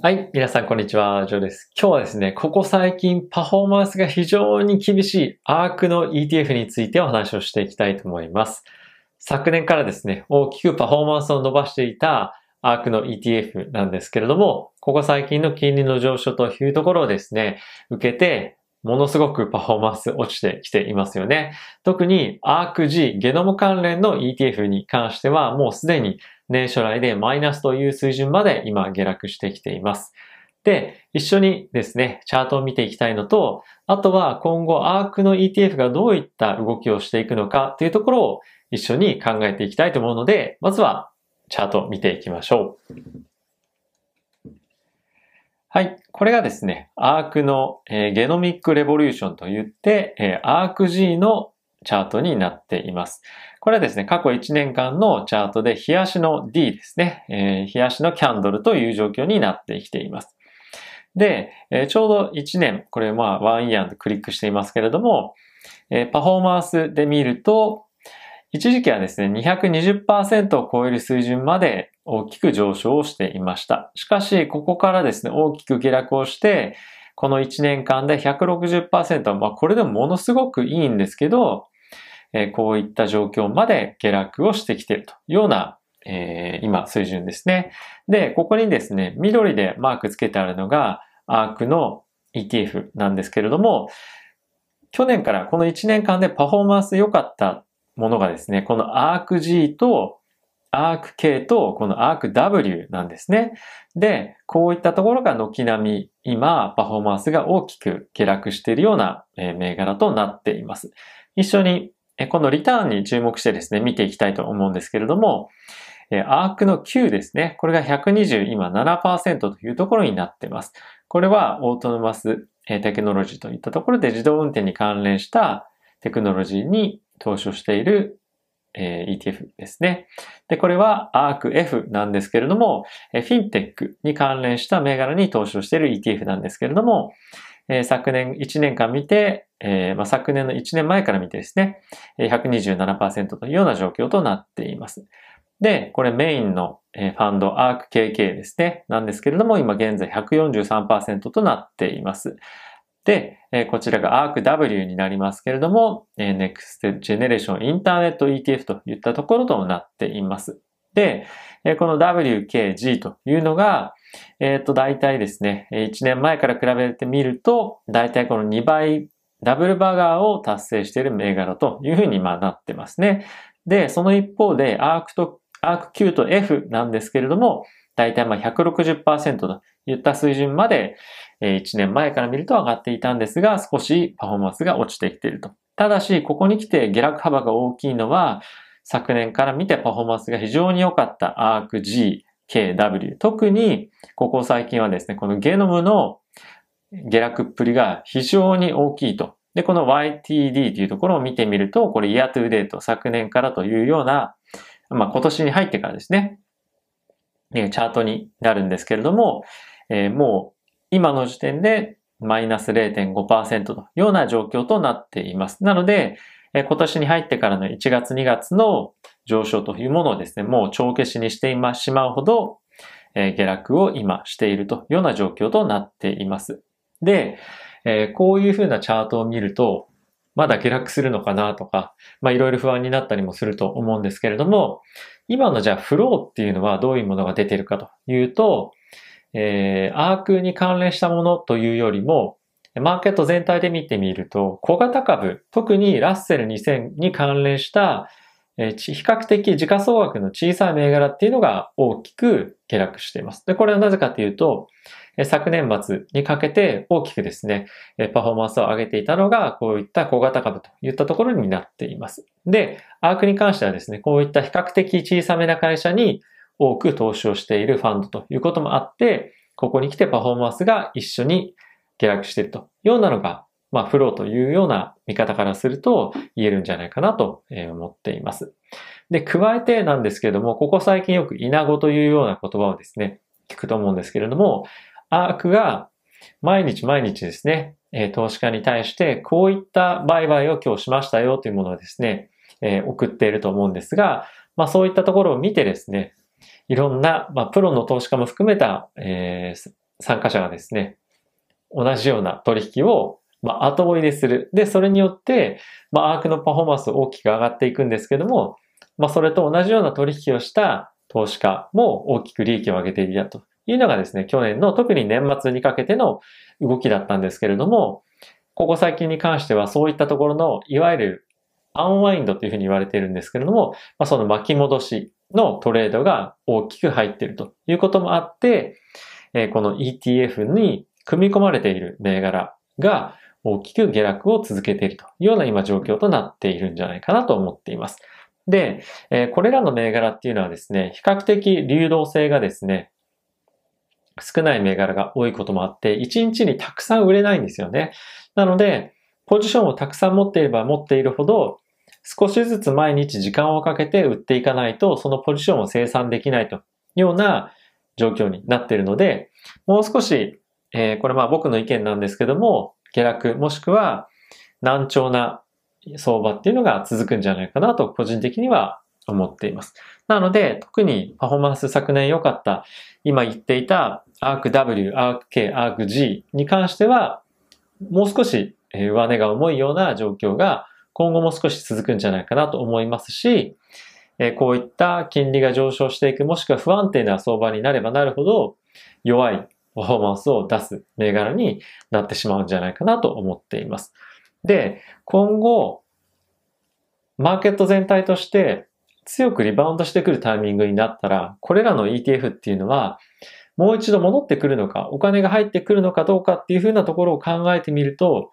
はい。皆さん、こんにちは。ジョーです。今日はですね、ここ最近パフォーマンスが非常に厳しいアークの ETF についてお話をしていきたいと思います。昨年からですね、大きくパフォーマンスを伸ばしていたアークの ETF なんですけれども、ここ最近の金利の上昇というところをですね、受けて、ものすごくパフォーマンス落ちてきていますよね。特に ARKG ゲノム関連の ETF に関してはもうすでに年初来でマイナスという水準まで今下落してきています。で、一緒にですね、チャートを見ていきたいのと、あとは今後アークの ETF がどういった動きをしていくのかというところを一緒に考えていきたいと思うので、まずはチャートを見ていきましょう。はい。これがですね、アークの、えー、ゲノミックレボリューションといって、えー、アーク G のチャートになっています。これはですね、過去1年間のチャートで、冷やしの D ですね、えー、冷やしのキャンドルという状況になってきています。で、えー、ちょうど1年、これまあワンイヤーでクリックしていますけれども、えー、パフォーマンスで見ると、一時期はですね、220%を超える水準まで大きく上昇をしていました。しかし、ここからですね、大きく下落をして、この1年間で160%、まあこれでもものすごくいいんですけど、え、こういった状況まで下落をしてきているというような、えー、今水準ですね。で、ここにですね、緑でマークつけてあるのが、アークの ETF なんですけれども、去年からこの1年間でパフォーマンス良かったものがですね、この ARC-G と ARC-K とこの ARC-W なんですね。で、こういったところが軒並み今パフォーマンスが大きく下落しているような銘柄となっています。一緒にこのリターンに注目してですね、見ていきたいと思うんですけれども、アークの9ですね。これが120、今7%というところになっています。これはオートノマステクノロジーといったところで自動運転に関連したテクノロジーに投資をしている ETF ですね。で、これは ARCF なんですけれども、フィンテックに関連した銘柄に投資をしている ETF なんですけれども、昨年1年間見て、えー、まあ、昨年の1年前から見てですね、127%というような状況となっています。で、これメインのファンド ARCKK ですね、なんですけれども、今現在143%となっています。で、こちらが ARCW になりますけれども、Next Generation Internet ETF といったところとなっています。で、この WKG というのが、えっ、ー、と、大体ですね、1年前から比べてみると、大体この2倍、ダブルバガーを達成している銘柄というふうにまあなってますね。で、その一方で、アークと、アーク Q と F なんですけれども、大体まあ160%といった水準まで、1年前から見ると上がっていたんですが、少しパフォーマンスが落ちてきていると。ただし、ここに来て下落幅が大きいのは、昨年から見てパフォーマンスが非常に良かった ARC-G、KW。特に、ここ最近はですね、このゲノムの下落っぷりが非常に大きいと。で、この YTD というところを見てみると、これ year to date 昨年からというような、まあ今年に入ってからですね、チャートになるんですけれども、えー、もう今の時点でマイナス0.5%というような状況となっています。なので、今年に入ってからの1月2月の上昇というものをですね、もう帳消しにしてしまうほど、え下落を今しているというような状況となっています。で、えこういうふうなチャートを見ると、まだ下落するのかなとか、まあいろいろ不安になったりもすると思うんですけれども、今のじゃあフローっていうのはどういうものが出てるかというと、えー、アークに関連したものというよりも、マーケット全体で見てみると、小型株、特にラッセル2000に関連した、え比較的時価総額の小さい銘柄っていうのが大きく下落しています。で、これはなぜかというと、昨年末にかけて大きくですね、パフォーマンスを上げていたのが、こういった小型株といったところになっています。で、アークに関してはですね、こういった比較的小さめな会社に多く投資をしているファンドということもあって、ここに来てパフォーマンスが一緒に下落しているというようなのが、まあ、フローというような見方からすると言えるんじゃないかなと思っています。で、加えてなんですけれども、ここ最近よくイナゴというような言葉をですね、聞くと思うんですけれども、アークが毎日毎日ですね、投資家に対してこういった売買を今日しましたよというものをですね、送っていると思うんですが、まあそういったところを見てですね、いろんな、まあプロの投資家も含めた、えー、参加者がですね、同じような取引を、まあ、後追いでする。で、それによって、まあ、アークのパフォーマンス大きく上がっていくんですけども、まあ、それと同じような取引をした投資家も大きく利益を上げていたというのがですね、去年の特に年末にかけての動きだったんですけれども、ここ最近に関してはそういったところの、いわゆるアンワインドというふうに言われているんですけれども、まあ、その巻き戻しのトレードが大きく入っているということもあって、えー、この ETF に組み込まれている銘柄が大きく下落を続けているというような今状況となっているんじゃないかなと思っています。で、えー、これらの銘柄っていうのはですね、比較的流動性がですね、少ない銘柄が多いこともあって、1日にたくさん売れないんですよね。なので、ポジションをたくさん持っていれば持っているほど、少しずつ毎日時間をかけて売っていかないと、そのポジションを生産できないというような状況になっているので、もう少し、えー、これまあ僕の意見なんですけども、下落もしくは難聴な相場っていうのが続くんじゃないかなと個人的には思っています。なので、特にパフォーマンス昨年良かった、今言っていた ARCW、ARCK、ARCG に関しては、もう少し上値が重いような状況が今後も少し続くんじゃないかなと思いますし、こういった金利が上昇していく、もしくは不安定な相場になればなるほど、弱いパフォーマンスを出す銘柄になってしまうんじゃないかなと思っています。で、今後、マーケット全体として強くリバウンドしてくるタイミングになったら、これらの ETF っていうのは、もう一度戻ってくるのか、お金が入ってくるのかどうかっていうふうなところを考えてみると、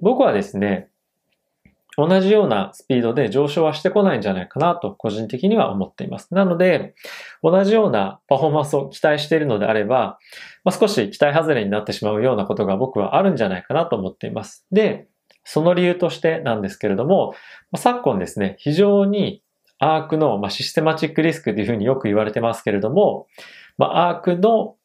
僕はですね、同じようなスピードで上昇はしてこないんじゃないかなと個人的には思っています。なので、同じようなパフォーマンスを期待しているのであれば、まあ、少し期待外れになってしまうようなことが僕はあるんじゃないかなと思っています。で、その理由としてなんですけれども、昨今ですね、非常にアークの、まあ、システマチックリスクというふうによく言われてますけれども、まあ、アークの、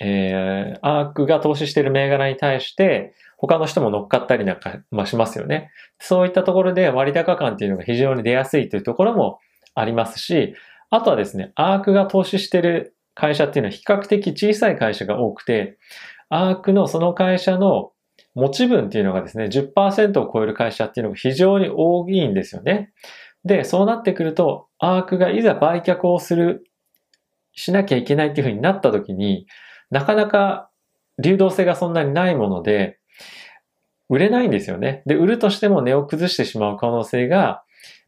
えー、アークが投資している銘柄に対して、他の人も乗っかったりなんか、まあ、しますよね。そういったところで割高感っていうのが非常に出やすいというところもありますし、あとはですね、アークが投資してる会社っていうのは比較的小さい会社が多くて、アークのその会社の持ち分っていうのがですね、10%を超える会社っていうのが非常に多いんですよね。で、そうなってくると、アークがいざ売却をする、しなきゃいけないっていうふうになった時に、なかなか流動性がそんなにないもので、売れないんですよね。で、売るとしても値を崩してしまう可能性が、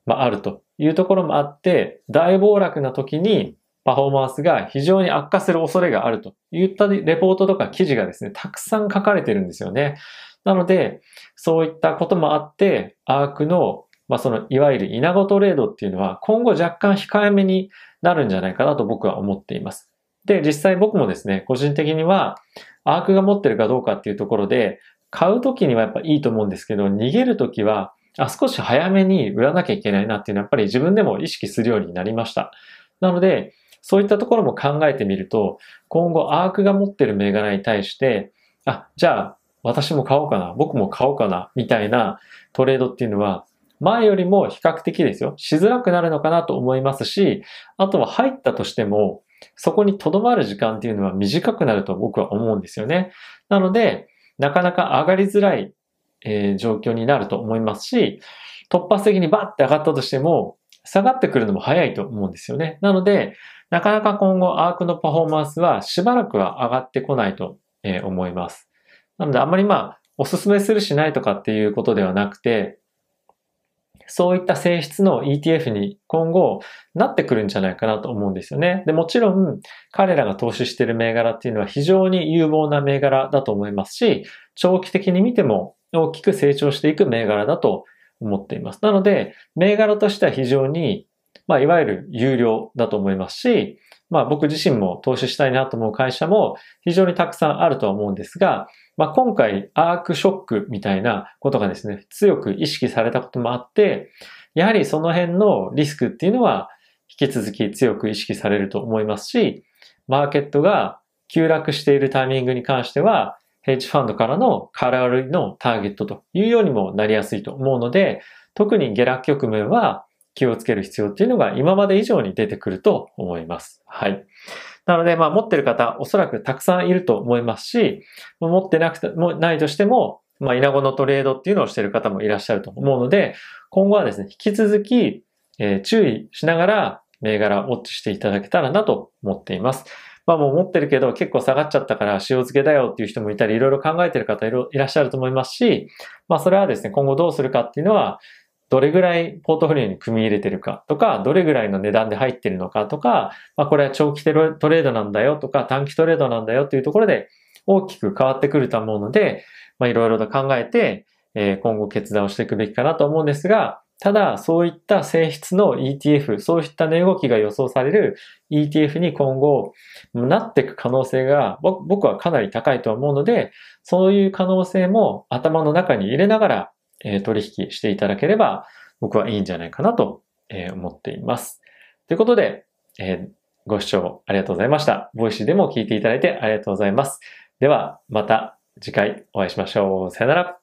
まあ、あるというところもあって、大暴落な時にパフォーマンスが非常に悪化する恐れがあるといったレポートとか記事がですね、たくさん書かれてるんですよね。なので、そういったこともあって、アークのまあそのいわゆる稲子トレードっていうのは今後若干控えめになるんじゃないかなと僕は思っています。で、実際僕もですね、個人的にはアークが持ってるかどうかっていうところで買うときにはやっぱいいと思うんですけど、逃げるときはあ少し早めに売らなきゃいけないなっていうのはやっぱり自分でも意識するようになりました。なので、そういったところも考えてみると、今後アークが持ってる銘柄に対して、あ、じゃあ私も買おうかな、僕も買おうかな、みたいなトレードっていうのは前よりも比較的ですよ、しづらくなるのかなと思いますし、あとは入ったとしても、そこに留まる時間っていうのは短くなると僕は思うんですよね。なので、なかなか上がりづらい、えー、状況になると思いますし、突発的にバッて上がったとしても、下がってくるのも早いと思うんですよね。なので、なかなか今後アークのパフォーマンスはしばらくは上がってこないと思います。なのであんまりまあ、おすすめするしないとかっていうことではなくて、そういった性質の ETF に今後なってくるんじゃないかなと思うんですよね。で、もちろん彼らが投資している銘柄っていうのは非常に有望な銘柄だと思いますし、長期的に見ても大きく成長していく銘柄だと思っています。なので、銘柄としては非常に、まあ、いわゆる有料だと思いますし、まあ僕自身も投資したいなと思う会社も非常にたくさんあるとは思うんですが、まあ今回アークショックみたいなことがですね、強く意識されたこともあって、やはりその辺のリスクっていうのは引き続き強く意識されると思いますし、マーケットが急落しているタイミングに関しては、ヘッジファンドからの空売りのターゲットというようにもなりやすいと思うので、特に下落局面は気をつける必要っていうのが今まで以上に出てくると思います。はい。なので、まあ持ってる方、おそらくたくさんいると思いますし、持ってなくてもないとしても、まあ、稲子のトレードっていうのをしてる方もいらっしゃると思うので、今後はですね、引き続き、えー、注意しながら銘柄ウォッチしていただけたらなと思っています。まあもう持ってるけど結構下がっちゃったから塩漬けだよっていう人もいたり、いろいろ考えてる方いらっしゃると思いますし、まあそれはですね、今後どうするかっていうのは、どれぐらいポートフォリオに組み入れてるかとか、どれぐらいの値段で入ってるのかとか、まあこれは長期トレードなんだよとか、短期トレードなんだよっていうところで大きく変わってくると思うので、まあいろいろと考えて、え今後決断をしていくべきかなと思うんですが、ただ、そういった性質の ETF、そういった値動きが予想される ETF に今後なっていく可能性が僕はかなり高いと思うので、そういう可能性も頭の中に入れながらえ取引していただければ僕はいいんじゃないかなと、え思っています。ということで、えご視聴ありがとうございました。 Voicy でも聞いていただいてありがとうございます。では、また次回お会いしましょう。さよなら。